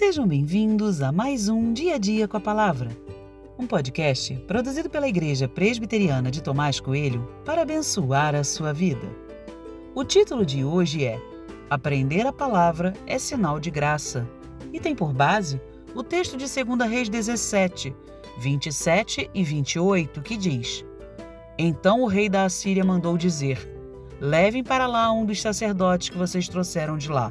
Sejam bem-vindos a mais um Dia a Dia com a Palavra, um podcast produzido pela Igreja Presbiteriana de Tomás Coelho para abençoar a sua vida. O título de hoje é Aprender a Palavra é Sinal de Graça e tem por base o texto de 2 Reis 17, 27 e 28, que diz: Então o rei da Assíria mandou dizer: Levem para lá um dos sacerdotes que vocês trouxeram de lá,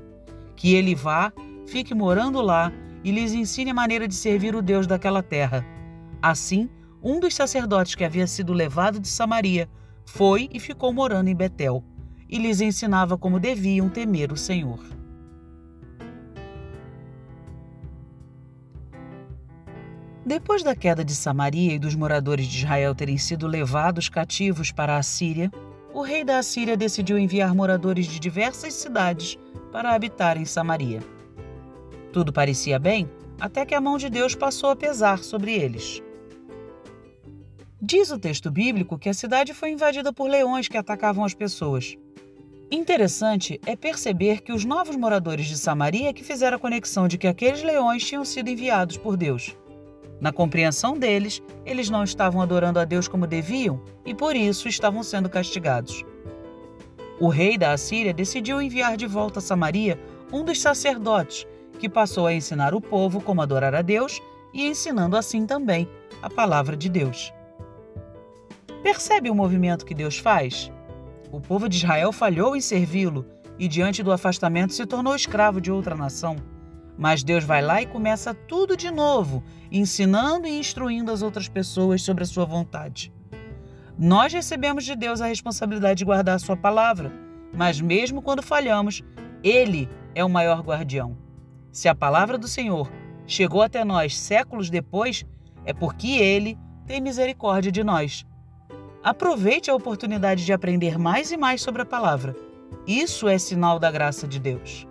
que ele vá fique morando lá e lhes ensine a maneira de servir o Deus daquela terra. Assim, um dos sacerdotes que havia sido levado de Samaria foi e ficou morando em Betel, e lhes ensinava como deviam temer o Senhor. Depois da queda de Samaria e dos moradores de Israel terem sido levados cativos para a Síria, o rei da Assíria decidiu enviar moradores de diversas cidades para habitar em Samaria. Tudo parecia bem até que a mão de Deus passou a pesar sobre eles. Diz o texto bíblico que a cidade foi invadida por leões que atacavam as pessoas. Interessante é perceber que os novos moradores de Samaria que fizeram a conexão de que aqueles leões tinham sido enviados por Deus. Na compreensão deles, eles não estavam adorando a Deus como deviam e por isso estavam sendo castigados. O rei da Assíria decidiu enviar de volta a Samaria um dos sacerdotes que passou a ensinar o povo como adorar a Deus e ensinando assim também a palavra de Deus. Percebe o movimento que Deus faz? O povo de Israel falhou em servi-lo e, diante do afastamento, se tornou escravo de outra nação. Mas Deus vai lá e começa tudo de novo, ensinando e instruindo as outras pessoas sobre a sua vontade. Nós recebemos de Deus a responsabilidade de guardar a sua palavra, mas mesmo quando falhamos, Ele é o maior guardião. Se a palavra do Senhor chegou até nós séculos depois, é porque Ele tem misericórdia de nós. Aproveite a oportunidade de aprender mais e mais sobre a palavra. Isso é sinal da graça de Deus.